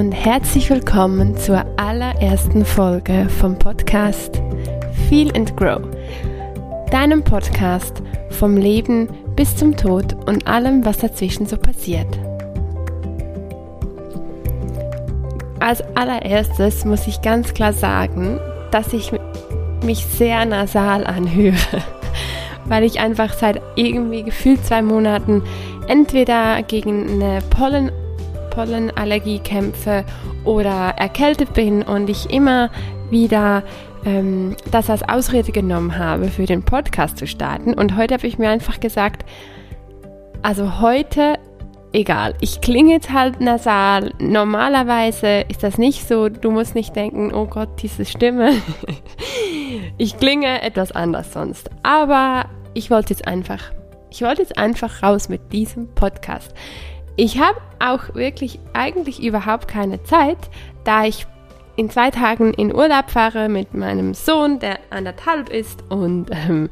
Und herzlich willkommen zur allerersten Folge vom Podcast Feel and Grow, deinem Podcast vom Leben bis zum Tod und allem, was dazwischen so passiert. Als allererstes muss ich ganz klar sagen, dass ich mich sehr nasal anhöre, weil ich einfach seit irgendwie gefühlt zwei Monaten entweder gegen eine Pollen Pollenallergie kämpfe oder erkältet bin und ich immer wieder ähm, das als Ausrede genommen habe, für den Podcast zu starten. Und heute habe ich mir einfach gesagt, also heute, egal, ich klinge jetzt halt nasal. Normalerweise ist das nicht so. Du musst nicht denken, oh Gott, diese Stimme. ich klinge etwas anders sonst. Aber ich wollte jetzt einfach, ich wollte jetzt einfach raus mit diesem Podcast. Ich habe auch wirklich eigentlich überhaupt keine Zeit, da ich in zwei Tagen in Urlaub fahre mit meinem Sohn, der anderthalb ist und ähm,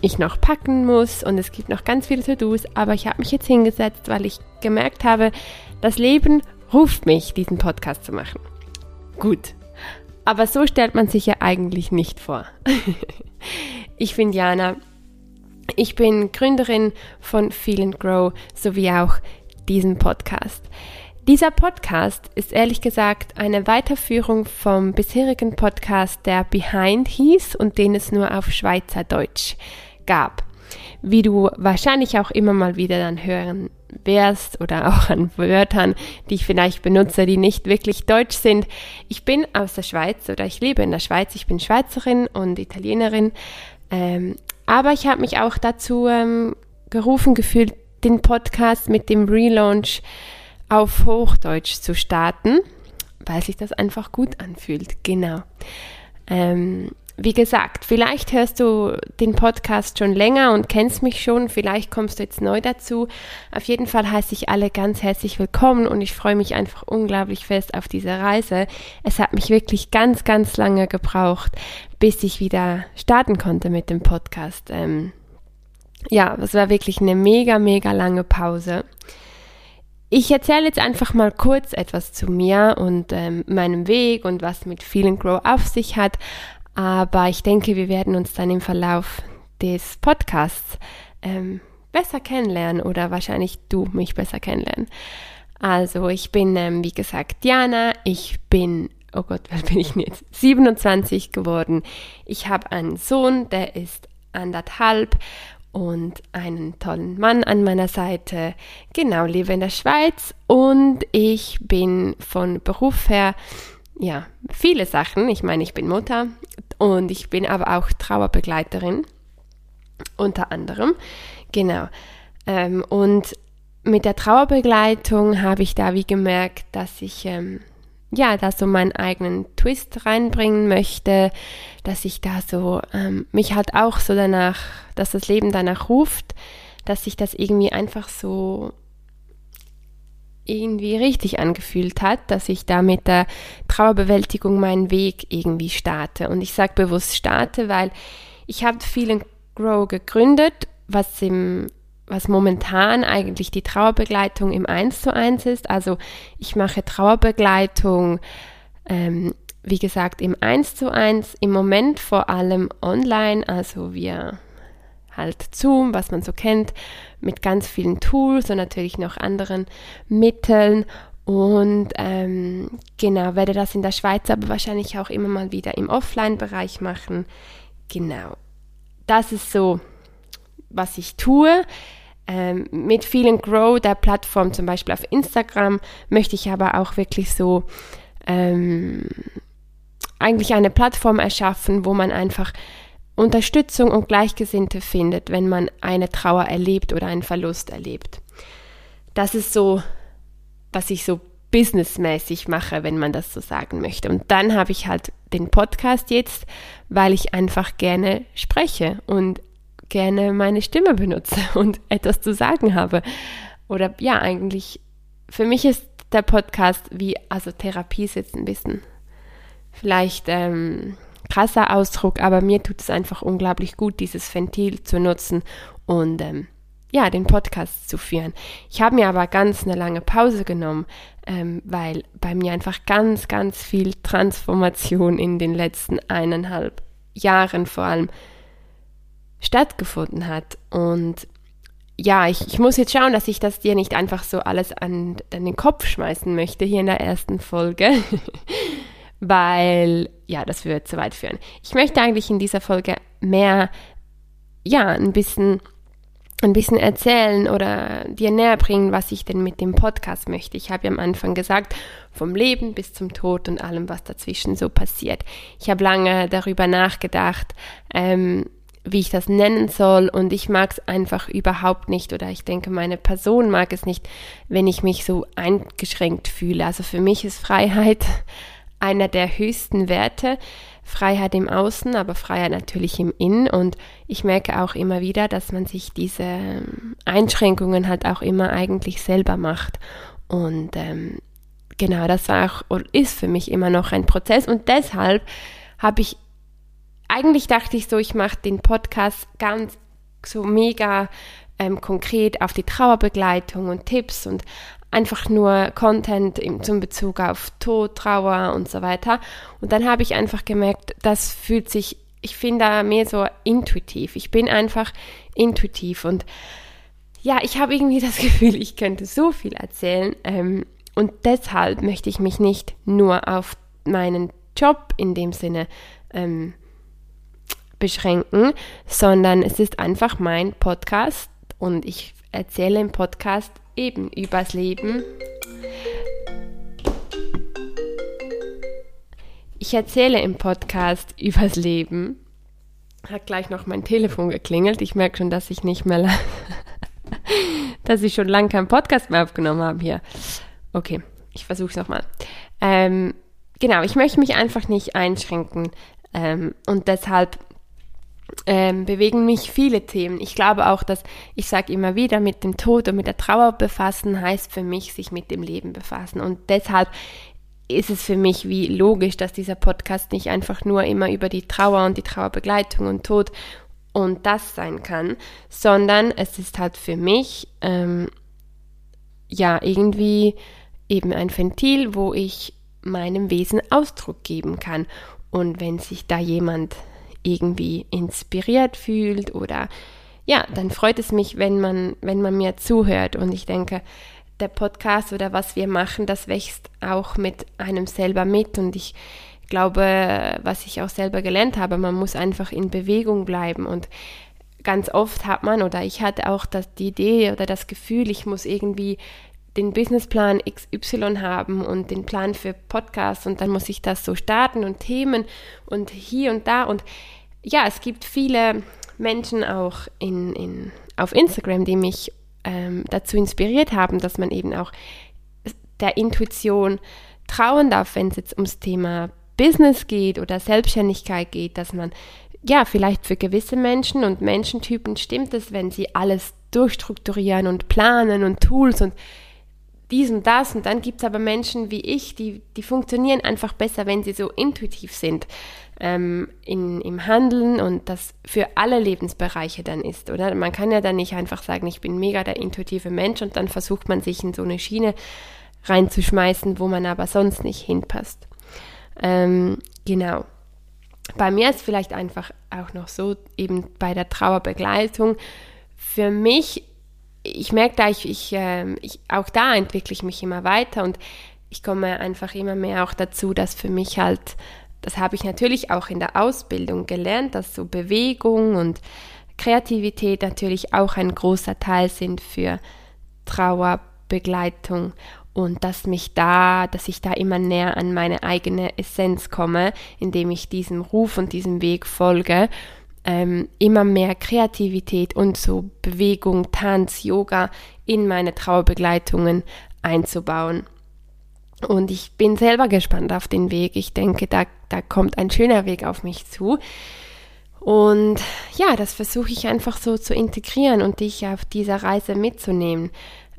ich noch packen muss und es gibt noch ganz viele To-Dos, aber ich habe mich jetzt hingesetzt, weil ich gemerkt habe, das Leben ruft mich, diesen Podcast zu machen. Gut, aber so stellt man sich ja eigentlich nicht vor. ich bin Jana, ich bin Gründerin von Feel and Grow sowie auch diesem Podcast. Dieser Podcast ist ehrlich gesagt eine Weiterführung vom bisherigen Podcast, der Behind hieß und den es nur auf Schweizerdeutsch gab. Wie du wahrscheinlich auch immer mal wieder dann hören wirst oder auch an Wörtern, die ich vielleicht benutze, die nicht wirklich deutsch sind. Ich bin aus der Schweiz oder ich lebe in der Schweiz. Ich bin Schweizerin und Italienerin. Ähm, aber ich habe mich auch dazu ähm, gerufen gefühlt, den Podcast mit dem Relaunch auf Hochdeutsch zu starten, weil sich das einfach gut anfühlt. Genau. Ähm, wie gesagt, vielleicht hörst du den Podcast schon länger und kennst mich schon, vielleicht kommst du jetzt neu dazu. Auf jeden Fall heiße ich alle ganz herzlich willkommen und ich freue mich einfach unglaublich fest auf diese Reise. Es hat mich wirklich ganz, ganz lange gebraucht, bis ich wieder starten konnte mit dem Podcast. Ähm, ja, es war wirklich eine mega, mega lange Pause. Ich erzähle jetzt einfach mal kurz etwas zu mir und ähm, meinem Weg und was mit Feel and Grow auf sich hat. Aber ich denke, wir werden uns dann im Verlauf des Podcasts ähm, besser kennenlernen oder wahrscheinlich du mich besser kennenlernen. Also ich bin, ähm, wie gesagt, Diana. Ich bin, oh Gott, wer bin ich jetzt? 27 geworden. Ich habe einen Sohn, der ist anderthalb und einen tollen Mann an meiner Seite. Genau, lebe in der Schweiz und ich bin von Beruf her, ja, viele Sachen. Ich meine, ich bin Mutter und ich bin aber auch Trauerbegleiterin, unter anderem. Genau. Ähm, und mit der Trauerbegleitung habe ich da wie gemerkt, dass ich ähm, ja, da so meinen eigenen Twist reinbringen möchte, dass ich da so ähm, mich halt auch so danach, dass das Leben danach ruft, dass sich das irgendwie einfach so irgendwie richtig angefühlt hat, dass ich da mit der Trauerbewältigung meinen Weg irgendwie starte. Und ich sage bewusst starte, weil ich habe vielen Grow gegründet, was im was momentan eigentlich die Trauerbegleitung im 1 zu 1 ist. Also ich mache Trauerbegleitung, ähm, wie gesagt, im 1 zu 1, im Moment vor allem online, also wir halt Zoom, was man so kennt, mit ganz vielen Tools und natürlich noch anderen Mitteln. Und ähm, genau, werde das in der Schweiz aber wahrscheinlich auch immer mal wieder im Offline-Bereich machen. Genau. Das ist so, was ich tue. Ähm, mit vielen Grow der Plattform, zum Beispiel auf Instagram, möchte ich aber auch wirklich so ähm, eigentlich eine Plattform erschaffen, wo man einfach Unterstützung und Gleichgesinnte findet, wenn man eine Trauer erlebt oder einen Verlust erlebt. Das ist so, was ich so businessmäßig mache, wenn man das so sagen möchte. Und dann habe ich halt den Podcast jetzt, weil ich einfach gerne spreche und gerne meine Stimme benutze und etwas zu sagen habe. Oder ja, eigentlich, für mich ist der Podcast wie, also Therapie ist jetzt ein bisschen vielleicht ähm, krasser Ausdruck, aber mir tut es einfach unglaublich gut, dieses Ventil zu nutzen und ähm, ja, den Podcast zu führen. Ich habe mir aber ganz eine lange Pause genommen, ähm, weil bei mir einfach ganz, ganz viel Transformation in den letzten eineinhalb Jahren vor allem stattgefunden hat. Und ja, ich, ich muss jetzt schauen, dass ich das dir nicht einfach so alles an, an den Kopf schmeißen möchte hier in der ersten Folge, weil ja, das würde zu weit führen. Ich möchte eigentlich in dieser Folge mehr, ja, ein bisschen ein bisschen erzählen oder dir näher bringen, was ich denn mit dem Podcast möchte. Ich habe ja am Anfang gesagt, vom Leben bis zum Tod und allem, was dazwischen so passiert. Ich habe lange darüber nachgedacht, ähm, wie ich das nennen soll und ich mag es einfach überhaupt nicht oder ich denke, meine Person mag es nicht, wenn ich mich so eingeschränkt fühle. Also für mich ist Freiheit einer der höchsten Werte. Freiheit im Außen, aber Freiheit natürlich im Innen. Und ich merke auch immer wieder, dass man sich diese ähm, Einschränkungen halt auch immer eigentlich selber macht. Und ähm, genau, das war auch und ist für mich immer noch ein Prozess. Und deshalb habe ich eigentlich dachte ich so, ich mache den Podcast ganz so mega ähm, konkret auf die Trauerbegleitung und Tipps und einfach nur Content im, zum Bezug auf Tod, Trauer und so weiter. Und dann habe ich einfach gemerkt, das fühlt sich, ich finde mehr so intuitiv. Ich bin einfach intuitiv und ja, ich habe irgendwie das Gefühl, ich könnte so viel erzählen. Ähm, und deshalb möchte ich mich nicht nur auf meinen Job in dem Sinne ähm, beschränken, sondern es ist einfach mein Podcast und ich erzähle im Podcast eben übers Leben. Ich erzähle im Podcast übers Leben. Hat gleich noch mein Telefon geklingelt. Ich merke schon, dass ich nicht mehr, dass ich schon lange keinen Podcast mehr aufgenommen habe hier. Okay, ich versuche es nochmal. Ähm, genau, ich möchte mich einfach nicht einschränken ähm, und deshalb ähm, bewegen mich viele Themen. Ich glaube auch, dass ich sage immer wieder, mit dem Tod und mit der Trauer befassen heißt für mich, sich mit dem Leben befassen. Und deshalb ist es für mich wie logisch, dass dieser Podcast nicht einfach nur immer über die Trauer und die Trauerbegleitung und Tod und das sein kann, sondern es ist halt für mich ähm, ja irgendwie eben ein Ventil, wo ich meinem Wesen Ausdruck geben kann. Und wenn sich da jemand irgendwie inspiriert fühlt oder ja, dann freut es mich, wenn man, wenn man mir zuhört. Und ich denke, der Podcast oder was wir machen, das wächst auch mit einem selber mit. Und ich glaube, was ich auch selber gelernt habe, man muss einfach in Bewegung bleiben. Und ganz oft hat man, oder ich hatte auch das, die Idee oder das Gefühl, ich muss irgendwie den Businessplan XY haben und den Plan für Podcasts und dann muss ich das so starten und Themen und hier und da und ja, es gibt viele Menschen auch in, in, auf Instagram, die mich ähm, dazu inspiriert haben, dass man eben auch der Intuition trauen darf, wenn es jetzt ums Thema Business geht oder Selbstständigkeit geht, dass man ja vielleicht für gewisse Menschen und Menschentypen stimmt es, wenn sie alles durchstrukturieren und planen und Tools und dies und das. Und dann gibt es aber Menschen wie ich, die, die funktionieren einfach besser, wenn sie so intuitiv sind ähm, in, im Handeln und das für alle Lebensbereiche dann ist, oder? Man kann ja dann nicht einfach sagen, ich bin mega der intuitive Mensch und dann versucht man sich in so eine Schiene reinzuschmeißen, wo man aber sonst nicht hinpasst. Ähm, genau. Bei mir ist vielleicht einfach auch noch so, eben bei der Trauerbegleitung, für mich ich merke da, ich, ich, äh, ich, auch da entwickle ich mich immer weiter und ich komme einfach immer mehr auch dazu, dass für mich halt, das habe ich natürlich auch in der Ausbildung gelernt, dass so Bewegung und Kreativität natürlich auch ein großer Teil sind für Trauerbegleitung und dass mich da, dass ich da immer näher an meine eigene Essenz komme, indem ich diesem Ruf und diesem Weg folge ähm, immer mehr Kreativität und so Bewegung, Tanz, Yoga in meine Trauerbegleitungen einzubauen. Und ich bin selber gespannt auf den Weg. Ich denke, da, da kommt ein schöner Weg auf mich zu. Und ja, das versuche ich einfach so zu integrieren und dich auf dieser Reise mitzunehmen.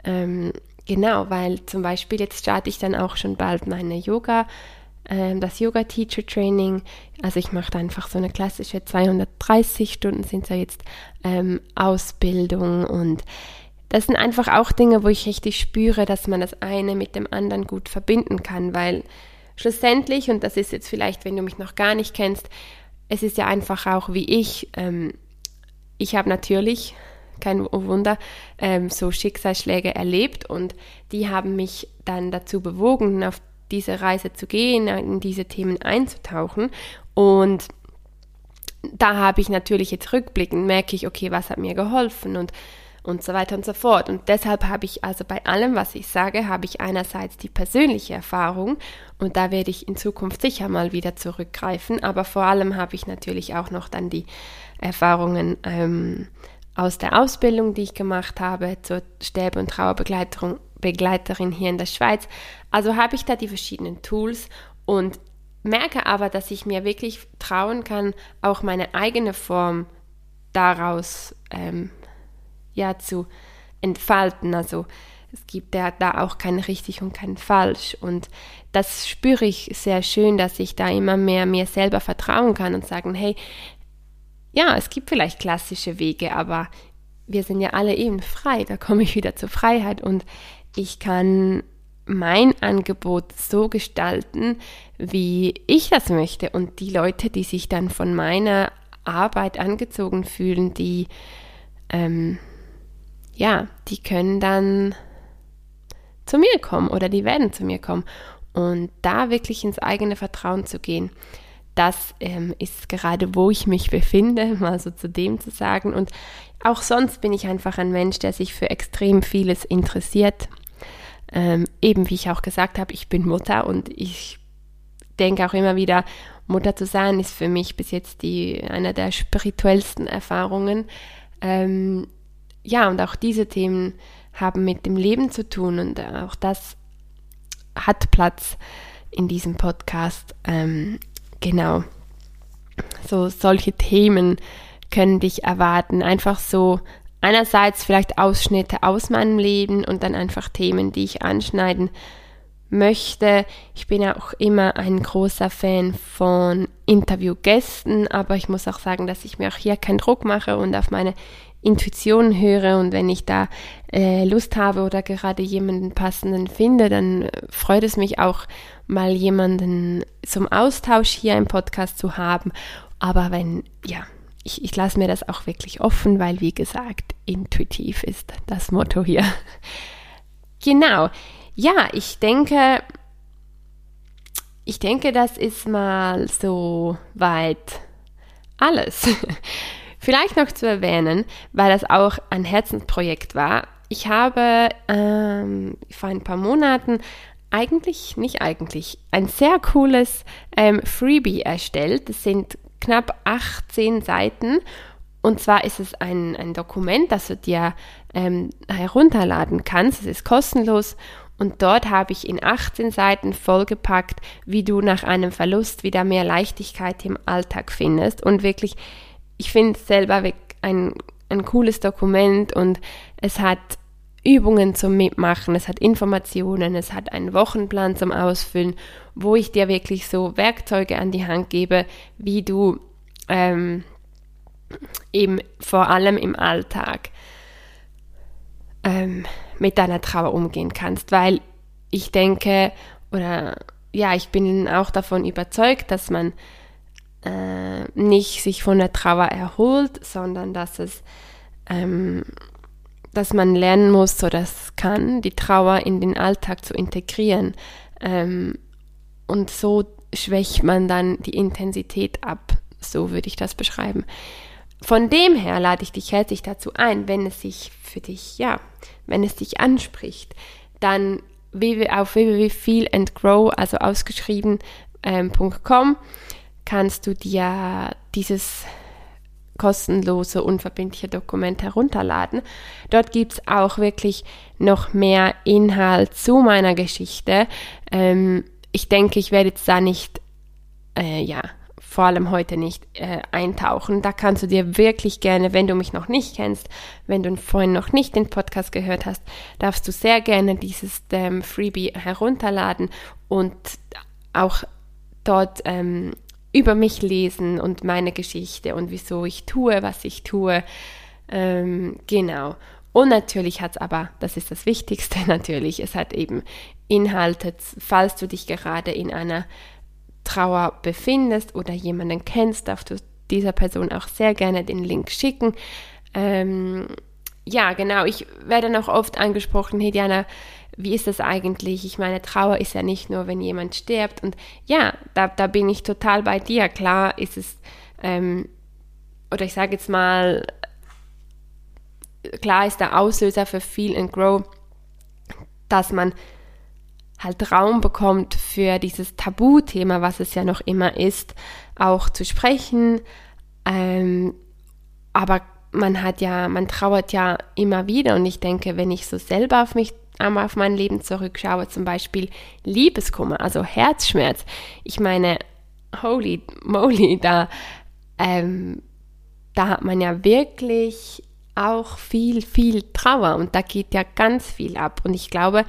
Ähm, genau, weil zum Beispiel jetzt starte ich dann auch schon bald meine Yoga ähm, das Yoga Teacher Training. Also ich mache einfach so eine klassische 230 Stunden sind ja jetzt ähm, Ausbildung und das sind einfach auch Dinge, wo ich richtig spüre, dass man das eine mit dem anderen gut verbinden kann, weil schlussendlich, und das ist jetzt vielleicht, wenn du mich noch gar nicht kennst, es ist ja einfach auch wie ich, ähm, ich habe natürlich, kein Wunder, ähm, so Schicksalsschläge erlebt und die haben mich dann dazu bewogen, auf diese Reise zu gehen, in diese Themen einzutauchen und da habe ich natürlich jetzt rückblickend, merke ich, okay, was hat mir geholfen und und so weiter und so fort. Und deshalb habe ich also bei allem, was ich sage, habe ich einerseits die persönliche Erfahrung und da werde ich in Zukunft sicher mal wieder zurückgreifen, aber vor allem habe ich natürlich auch noch dann die Erfahrungen ähm, aus der Ausbildung, die ich gemacht habe zur Sterbe- und Trauerbegleiterin Begleiterin hier in der Schweiz. Also habe ich da die verschiedenen Tools und merke aber, dass ich mir wirklich trauen kann, auch meine eigene Form daraus ähm, ja zu entfalten. Also es gibt ja da auch kein richtig und kein falsch. Und das spüre ich sehr schön, dass ich da immer mehr mir selber vertrauen kann und sagen, hey, ja, es gibt vielleicht klassische Wege, aber wir sind ja alle eben frei. Da komme ich wieder zur Freiheit und ich kann mein Angebot so gestalten, wie ich das möchte. Und die Leute, die sich dann von meiner Arbeit angezogen fühlen, die ähm, ja, die können dann zu mir kommen oder die werden zu mir kommen. Und da wirklich ins eigene Vertrauen zu gehen, das ähm, ist gerade, wo ich mich befinde, mal so zu dem zu sagen. Und auch sonst bin ich einfach ein Mensch, der sich für extrem vieles interessiert. Ähm, eben wie ich auch gesagt habe, ich bin Mutter und ich denke auch immer wieder, Mutter zu sein ist für mich bis jetzt die eine der spirituellsten Erfahrungen. Ähm, ja, und auch diese Themen haben mit dem Leben zu tun und auch das hat Platz in diesem Podcast. Ähm, genau. So solche Themen können dich erwarten. Einfach so einerseits vielleicht Ausschnitte aus meinem Leben und dann einfach Themen, die ich anschneiden möchte. Ich bin auch immer ein großer Fan von Interviewgästen, aber ich muss auch sagen, dass ich mir auch hier keinen Druck mache und auf meine Intuition höre und wenn ich da äh, Lust habe oder gerade jemanden passenden finde, dann äh, freut es mich auch mal jemanden zum Austausch hier im Podcast zu haben. Aber wenn, ja, ich, ich lasse mir das auch wirklich offen, weil wie gesagt, intuitiv ist das Motto hier. genau. Ja, ich denke, ich denke, das ist mal so weit alles. Vielleicht noch zu erwähnen, weil das auch ein Herzensprojekt war. Ich habe ähm, vor ein paar Monaten eigentlich, nicht eigentlich, ein sehr cooles ähm, Freebie erstellt. Das sind knapp 18 Seiten. Und zwar ist es ein, ein Dokument, das du dir ähm, herunterladen kannst. Es ist kostenlos. Und dort habe ich in 18 Seiten vollgepackt, wie du nach einem Verlust wieder mehr Leichtigkeit im Alltag findest und wirklich ich finde es selber ein, ein cooles Dokument und es hat Übungen zum Mitmachen, es hat Informationen, es hat einen Wochenplan zum Ausfüllen, wo ich dir wirklich so Werkzeuge an die Hand gebe, wie du ähm, eben vor allem im Alltag ähm, mit deiner Trauer umgehen kannst, weil ich denke, oder ja, ich bin auch davon überzeugt, dass man äh, nicht sich von der Trauer erholt, sondern dass es, ähm, dass man lernen muss oder das kann, die Trauer in den Alltag zu integrieren. Ähm, und so schwächt man dann die Intensität ab. So würde ich das beschreiben. Von dem her lade ich dich herzlich dazu ein, wenn es sich für dich, ja, wenn es dich anspricht, dann auf www.feelandgrow, also ausgeschrieben.com, ähm, kannst du dir dieses kostenlose, unverbindliche Dokument herunterladen. Dort gibt es auch wirklich noch mehr Inhalt zu meiner Geschichte. Ähm, ich denke, ich werde jetzt da nicht, äh, ja, vor allem heute nicht äh, eintauchen. Da kannst du dir wirklich gerne, wenn du mich noch nicht kennst, wenn du vorhin noch nicht den Podcast gehört hast, darfst du sehr gerne dieses ähm, Freebie herunterladen und auch dort ähm, über mich lesen und meine Geschichte und wieso ich tue, was ich tue. Ähm, genau. Und natürlich hat es aber, das ist das Wichtigste natürlich, es hat eben Inhalte, falls du dich gerade in einer Trauer befindest oder jemanden kennst, darfst du dieser Person auch sehr gerne den Link schicken. Ähm, ja, genau, ich werde noch oft angesprochen, hey Diana, wie ist das eigentlich? Ich meine, Trauer ist ja nicht nur, wenn jemand stirbt. Und ja, da, da bin ich total bei dir. Klar ist es, ähm, oder ich sage jetzt mal, klar ist der Auslöser für Feel and Grow, dass man halt Raum bekommt für dieses Tabuthema, was es ja noch immer ist, auch zu sprechen. Ähm, aber man hat ja, man trauert ja immer wieder. Und ich denke, wenn ich so selber auf mich einmal auf mein Leben zurückschaue, zum Beispiel Liebeskummer, also Herzschmerz, ich meine, holy moly, da, ähm, da hat man ja wirklich auch viel, viel Trauer. Und da geht ja ganz viel ab. Und ich glaube,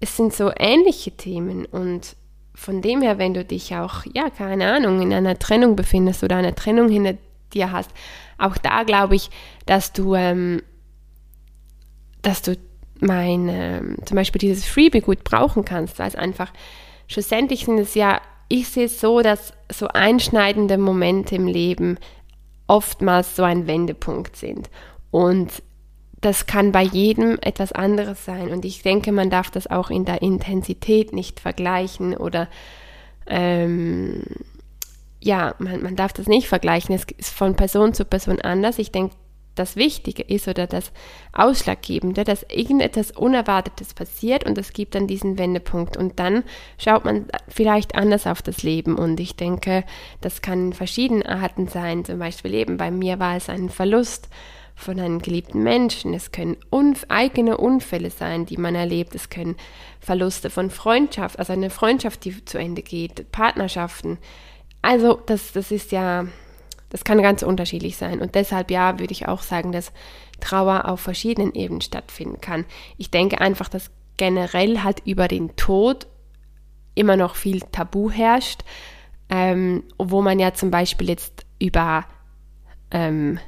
es sind so ähnliche Themen. Und von dem her, wenn du dich auch, ja, keine Ahnung, in einer Trennung befindest oder eine Trennung hinter dir hast, auch da glaube ich, dass du, ähm, dass du mein, ähm, zum Beispiel dieses Freebie gut brauchen kannst, weil es einfach, schlussendlich sind es ja, ich sehe es so, dass so einschneidende Momente im Leben oftmals so ein Wendepunkt sind. Und das kann bei jedem etwas anderes sein. Und ich denke, man darf das auch in der Intensität nicht vergleichen oder ähm, ja, man, man darf das nicht vergleichen. Es ist von Person zu Person anders. Ich denke, das Wichtige ist oder das Ausschlaggebende, dass irgendetwas Unerwartetes passiert und es gibt dann diesen Wendepunkt und dann schaut man vielleicht anders auf das Leben und ich denke, das kann in verschiedenen Arten sein, zum Beispiel eben bei mir war es ein Verlust von einem geliebten Menschen. Es können unf eigene Unfälle sein, die man erlebt. Es können Verluste von Freundschaft, also eine Freundschaft, die zu Ende geht, Partnerschaften. Also das, das ist ja, das kann ganz unterschiedlich sein. Und deshalb ja, würde ich auch sagen, dass Trauer auf verschiedenen Ebenen stattfinden kann. Ich denke einfach, dass generell halt über den Tod immer noch viel Tabu herrscht, ähm, wo man ja zum Beispiel jetzt über ähm,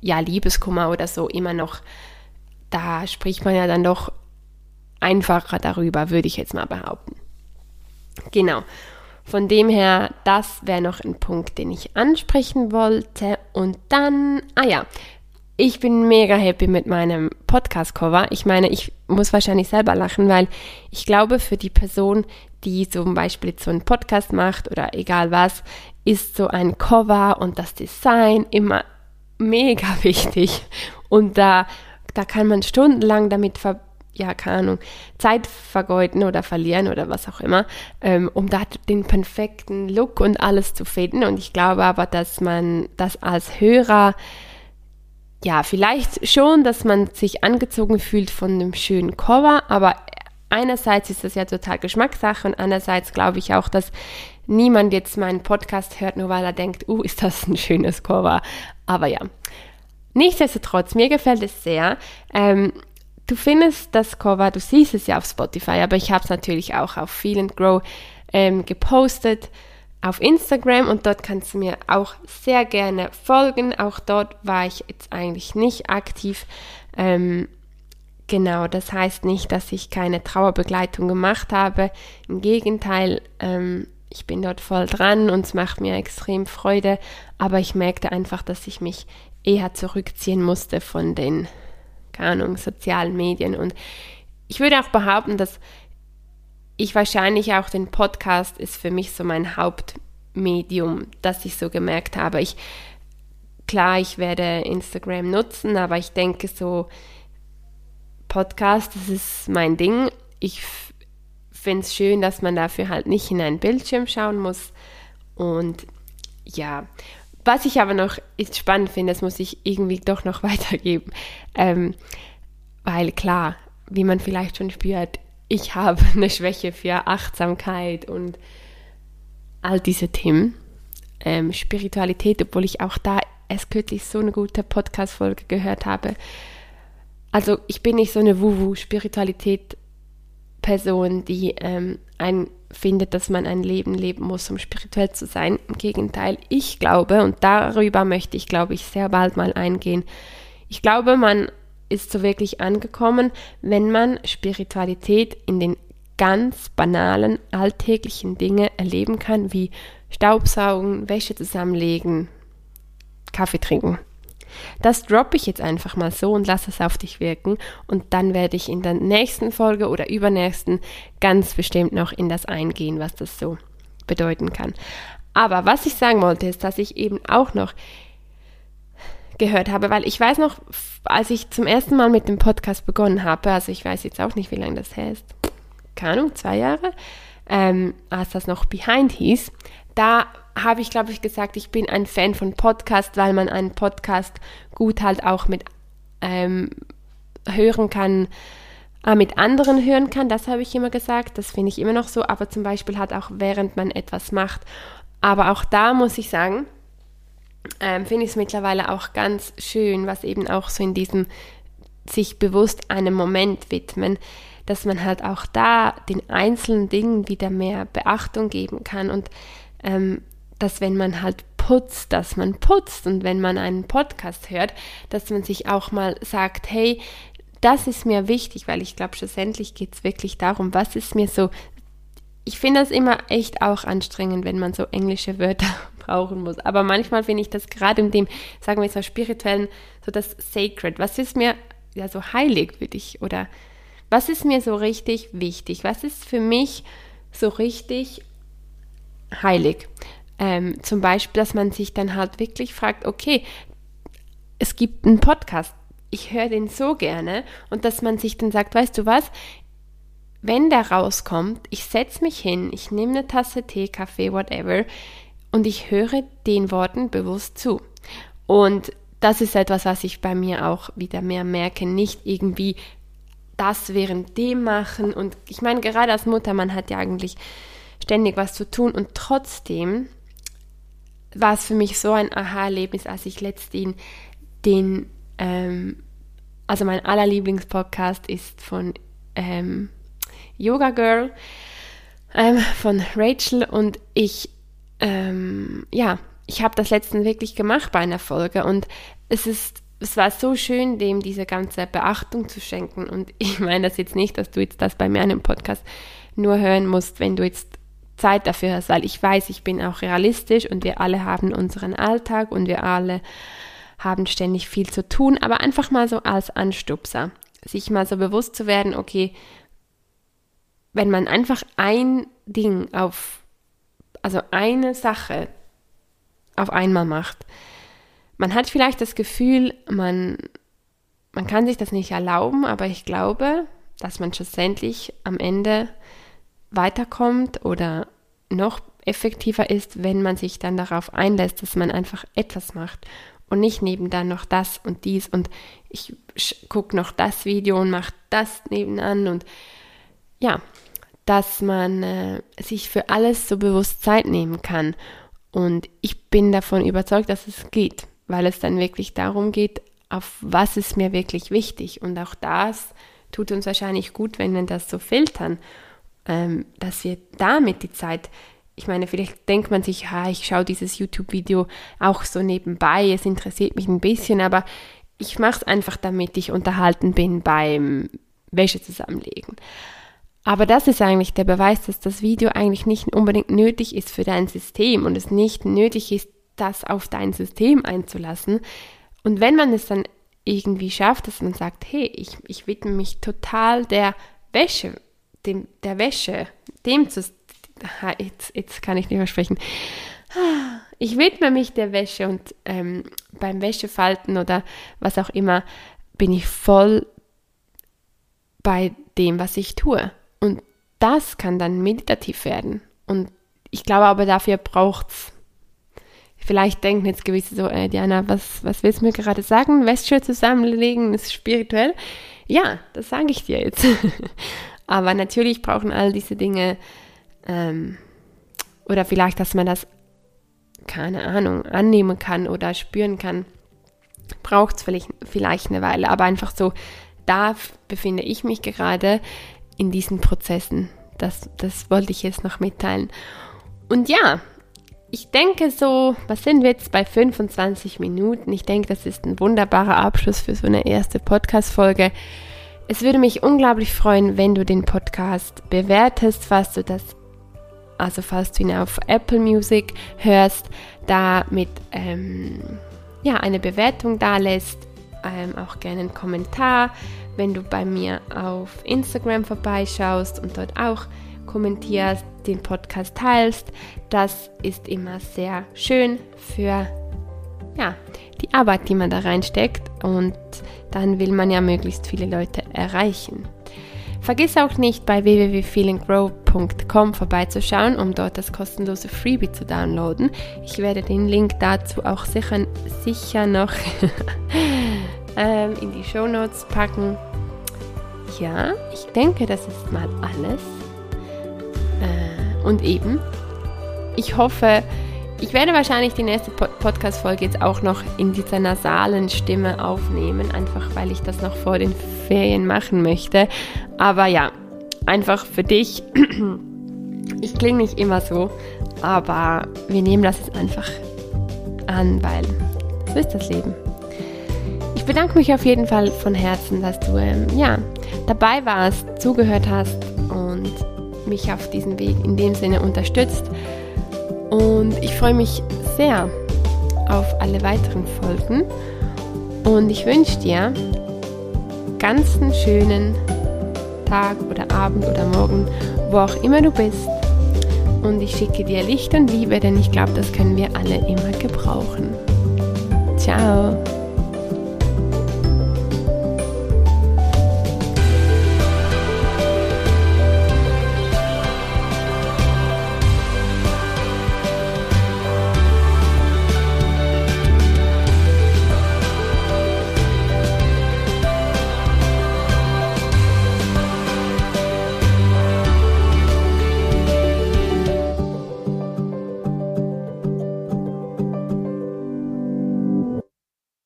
ja, Liebeskummer oder so immer noch, da spricht man ja dann doch einfacher darüber, würde ich jetzt mal behaupten. Genau. Von dem her, das wäre noch ein Punkt, den ich ansprechen wollte. Und dann, ah ja, ich bin mega happy mit meinem Podcast-Cover. Ich meine, ich muss wahrscheinlich selber lachen, weil ich glaube, für die Person, die zum Beispiel so einen Podcast macht oder egal was, ist so ein Cover und das Design immer mega wichtig. Und da, da kann man stundenlang damit ver ja, keine Ahnung, Zeit vergeuden oder verlieren oder was auch immer, ähm, um da den perfekten Look und alles zu finden. Und ich glaube aber, dass man das als Hörer, ja, vielleicht schon, dass man sich angezogen fühlt von einem schönen Cover, aber einerseits ist das ja total Geschmackssache und andererseits glaube ich auch, dass niemand jetzt meinen Podcast hört, nur weil er denkt, uh, ist das ein schönes Cover. Aber ja. Nichtsdestotrotz, mir gefällt es sehr. Ähm, du findest das Cover, du siehst es ja auf Spotify, aber ich habe es natürlich auch auf Feel and Grow ähm, gepostet auf Instagram und dort kannst du mir auch sehr gerne folgen. Auch dort war ich jetzt eigentlich nicht aktiv. Ähm, genau, das heißt nicht, dass ich keine Trauerbegleitung gemacht habe. Im Gegenteil, ähm, ich bin dort voll dran und es macht mir extrem Freude, aber ich merkte einfach, dass ich mich eher zurückziehen musste von den, keine Ahnung, sozialen Medien und ich würde auch behaupten, dass ich wahrscheinlich auch den Podcast ist für mich so mein Hauptmedium, das ich so gemerkt habe. Ich, klar, ich werde Instagram nutzen, aber ich denke so, Podcast, das ist mein Ding. Ich finde es schön, dass man dafür halt nicht in einen Bildschirm schauen muss. Und ja, was ich aber noch spannend finde, das muss ich irgendwie doch noch weitergeben. Ähm, weil klar, wie man vielleicht schon spürt, ich habe eine Schwäche für Achtsamkeit und all diese Themen. Ähm, Spiritualität, obwohl ich auch da erst kürzlich so eine gute Podcast-Folge gehört habe. Also ich bin nicht so eine Wuhu-Spiritualität Person, die ähm, ein, findet, dass man ein Leben leben muss, um spirituell zu sein. Im Gegenteil, ich glaube, und darüber möchte ich, glaube ich, sehr bald mal eingehen. Ich glaube, man ist so wirklich angekommen, wenn man Spiritualität in den ganz banalen, alltäglichen Dinge erleben kann, wie Staubsaugen, Wäsche zusammenlegen, Kaffee trinken. Das droppe ich jetzt einfach mal so und lasse es auf dich wirken und dann werde ich in der nächsten Folge oder übernächsten ganz bestimmt noch in das eingehen, was das so bedeuten kann. Aber was ich sagen wollte, ist, dass ich eben auch noch gehört habe, weil ich weiß noch, als ich zum ersten Mal mit dem Podcast begonnen habe, also ich weiß jetzt auch nicht, wie lange das her ist, keine Ahnung, zwei Jahre, ähm, als das noch Behind hieß, da habe ich, glaube ich, gesagt, ich bin ein Fan von Podcast, weil man einen Podcast gut halt auch mit ähm, hören kann, äh, mit anderen hören kann. Das habe ich immer gesagt. Das finde ich immer noch so. Aber zum Beispiel halt auch während man etwas macht. Aber auch da muss ich sagen, ähm, finde ich es mittlerweile auch ganz schön, was eben auch so in diesem sich bewusst einem Moment widmen, dass man halt auch da den einzelnen Dingen wieder mehr Beachtung geben kann und ähm, dass wenn man halt putzt, dass man putzt und wenn man einen Podcast hört, dass man sich auch mal sagt, hey, das ist mir wichtig, weil ich glaube, schlussendlich geht es wirklich darum, was ist mir so. Ich finde das immer echt auch anstrengend, wenn man so englische Wörter brauchen muss. Aber manchmal finde ich das gerade in dem, sagen wir so spirituellen, so das Sacred. Was ist mir ja so heilig würde ich oder was ist mir so richtig wichtig? Was ist für mich so richtig heilig. Ähm, zum Beispiel, dass man sich dann halt wirklich fragt, okay, es gibt einen Podcast, ich höre den so gerne. Und dass man sich dann sagt, weißt du was, wenn der rauskommt, ich setze mich hin, ich nehme eine Tasse Tee, Kaffee, whatever und ich höre den Worten bewusst zu. Und das ist etwas, was ich bei mir auch wieder mehr merke, nicht irgendwie das während dem machen. Und ich meine, gerade als Mutter, man hat ja eigentlich ständig was zu tun. Und trotzdem war es für mich so ein Aha-Erlebnis, als ich letztens den, ähm, also mein allerlieblingspodcast ist von ähm, Yoga Girl ähm, von Rachel und ich, ähm, ja, ich habe das letztens wirklich gemacht bei einer Folge und es ist es war so schön, dem diese ganze Beachtung zu schenken. Und ich meine das jetzt nicht, dass du jetzt das bei mir in einem Podcast nur hören musst, wenn du jetzt Zeit dafür hast, weil ich weiß, ich bin auch realistisch und wir alle haben unseren Alltag und wir alle haben ständig viel zu tun, aber einfach mal so als Anstupser, sich mal so bewusst zu werden, okay, wenn man einfach ein Ding auf, also eine Sache auf einmal macht, man hat vielleicht das Gefühl, man, man kann sich das nicht erlauben, aber ich glaube, dass man schlussendlich am Ende weiterkommt oder noch effektiver ist, wenn man sich dann darauf einlässt, dass man einfach etwas macht und nicht nebenan noch das und dies und ich gucke noch das Video und mache das nebenan und ja, dass man äh, sich für alles so bewusst Zeit nehmen kann. Und ich bin davon überzeugt, dass es geht, weil es dann wirklich darum geht, auf was ist mir wirklich wichtig. Und auch das tut uns wahrscheinlich gut, wenn wir das so filtern ähm, dass wir damit die Zeit, ich meine, vielleicht denkt man sich, ha, ich schaue dieses YouTube-Video auch so nebenbei, es interessiert mich ein bisschen, aber ich mache es einfach, damit ich unterhalten bin beim Wäsche zusammenlegen. Aber das ist eigentlich der Beweis, dass das Video eigentlich nicht unbedingt nötig ist für dein System und es nicht nötig ist, das auf dein System einzulassen. Und wenn man es dann irgendwie schafft, dass man sagt, hey, ich, ich widme mich total der Wäsche, dem, der Wäsche, dem zu, jetzt, jetzt kann ich nicht mehr sprechen. Ich widme mich der Wäsche und ähm, beim Wäschefalten oder was auch immer bin ich voll bei dem, was ich tue. Und das kann dann meditativ werden. Und ich glaube aber, dafür braucht es. Vielleicht denken jetzt gewisse so, äh, Diana, was, was willst du mir gerade sagen? Wäsche zusammenlegen ist spirituell. Ja, das sage ich dir jetzt. Aber natürlich brauchen all diese Dinge, ähm, oder vielleicht, dass man das, keine Ahnung, annehmen kann oder spüren kann, braucht es vielleicht, vielleicht eine Weile. Aber einfach so, da befinde ich mich gerade in diesen Prozessen. Das, das wollte ich jetzt noch mitteilen. Und ja, ich denke so, was sind wir jetzt bei 25 Minuten? Ich denke, das ist ein wunderbarer Abschluss für so eine erste Podcast-Folge. Es würde mich unglaublich freuen, wenn du den Podcast bewertest, falls du das, also falls du ihn auf Apple Music hörst, da mit ähm, ja, eine Bewertung da lässt, ähm, auch gerne einen Kommentar, wenn du bei mir auf Instagram vorbeischaust und dort auch kommentierst, den Podcast teilst. Das ist immer sehr schön für ja, die Arbeit, die man da reinsteckt und dann will man ja möglichst viele Leute erreichen. Vergiss auch nicht bei www.feelinggrow.com vorbeizuschauen, um dort das kostenlose Freebie zu downloaden. Ich werde den Link dazu auch sicher, sicher noch ähm, in die Show Notes packen. Ja, ich denke, das ist mal alles. Äh, und eben, ich hoffe, ich werde wahrscheinlich die nächste Podcast-Folge jetzt auch noch in dieser nasalen Stimme aufnehmen, einfach weil ich das noch vor den Ferien machen möchte. Aber ja, einfach für dich. Ich klinge nicht immer so, aber wir nehmen das jetzt einfach an, weil so ist das Leben. Ich bedanke mich auf jeden Fall von Herzen, dass du ähm, ja, dabei warst, zugehört hast und mich auf diesem Weg in dem Sinne unterstützt. Und ich freue mich sehr auf alle weiteren Folgen. Und ich wünsche dir ganz einen schönen Tag oder Abend oder Morgen, wo auch immer du bist. Und ich schicke dir Licht und Liebe, denn ich glaube, das können wir alle immer gebrauchen. Ciao.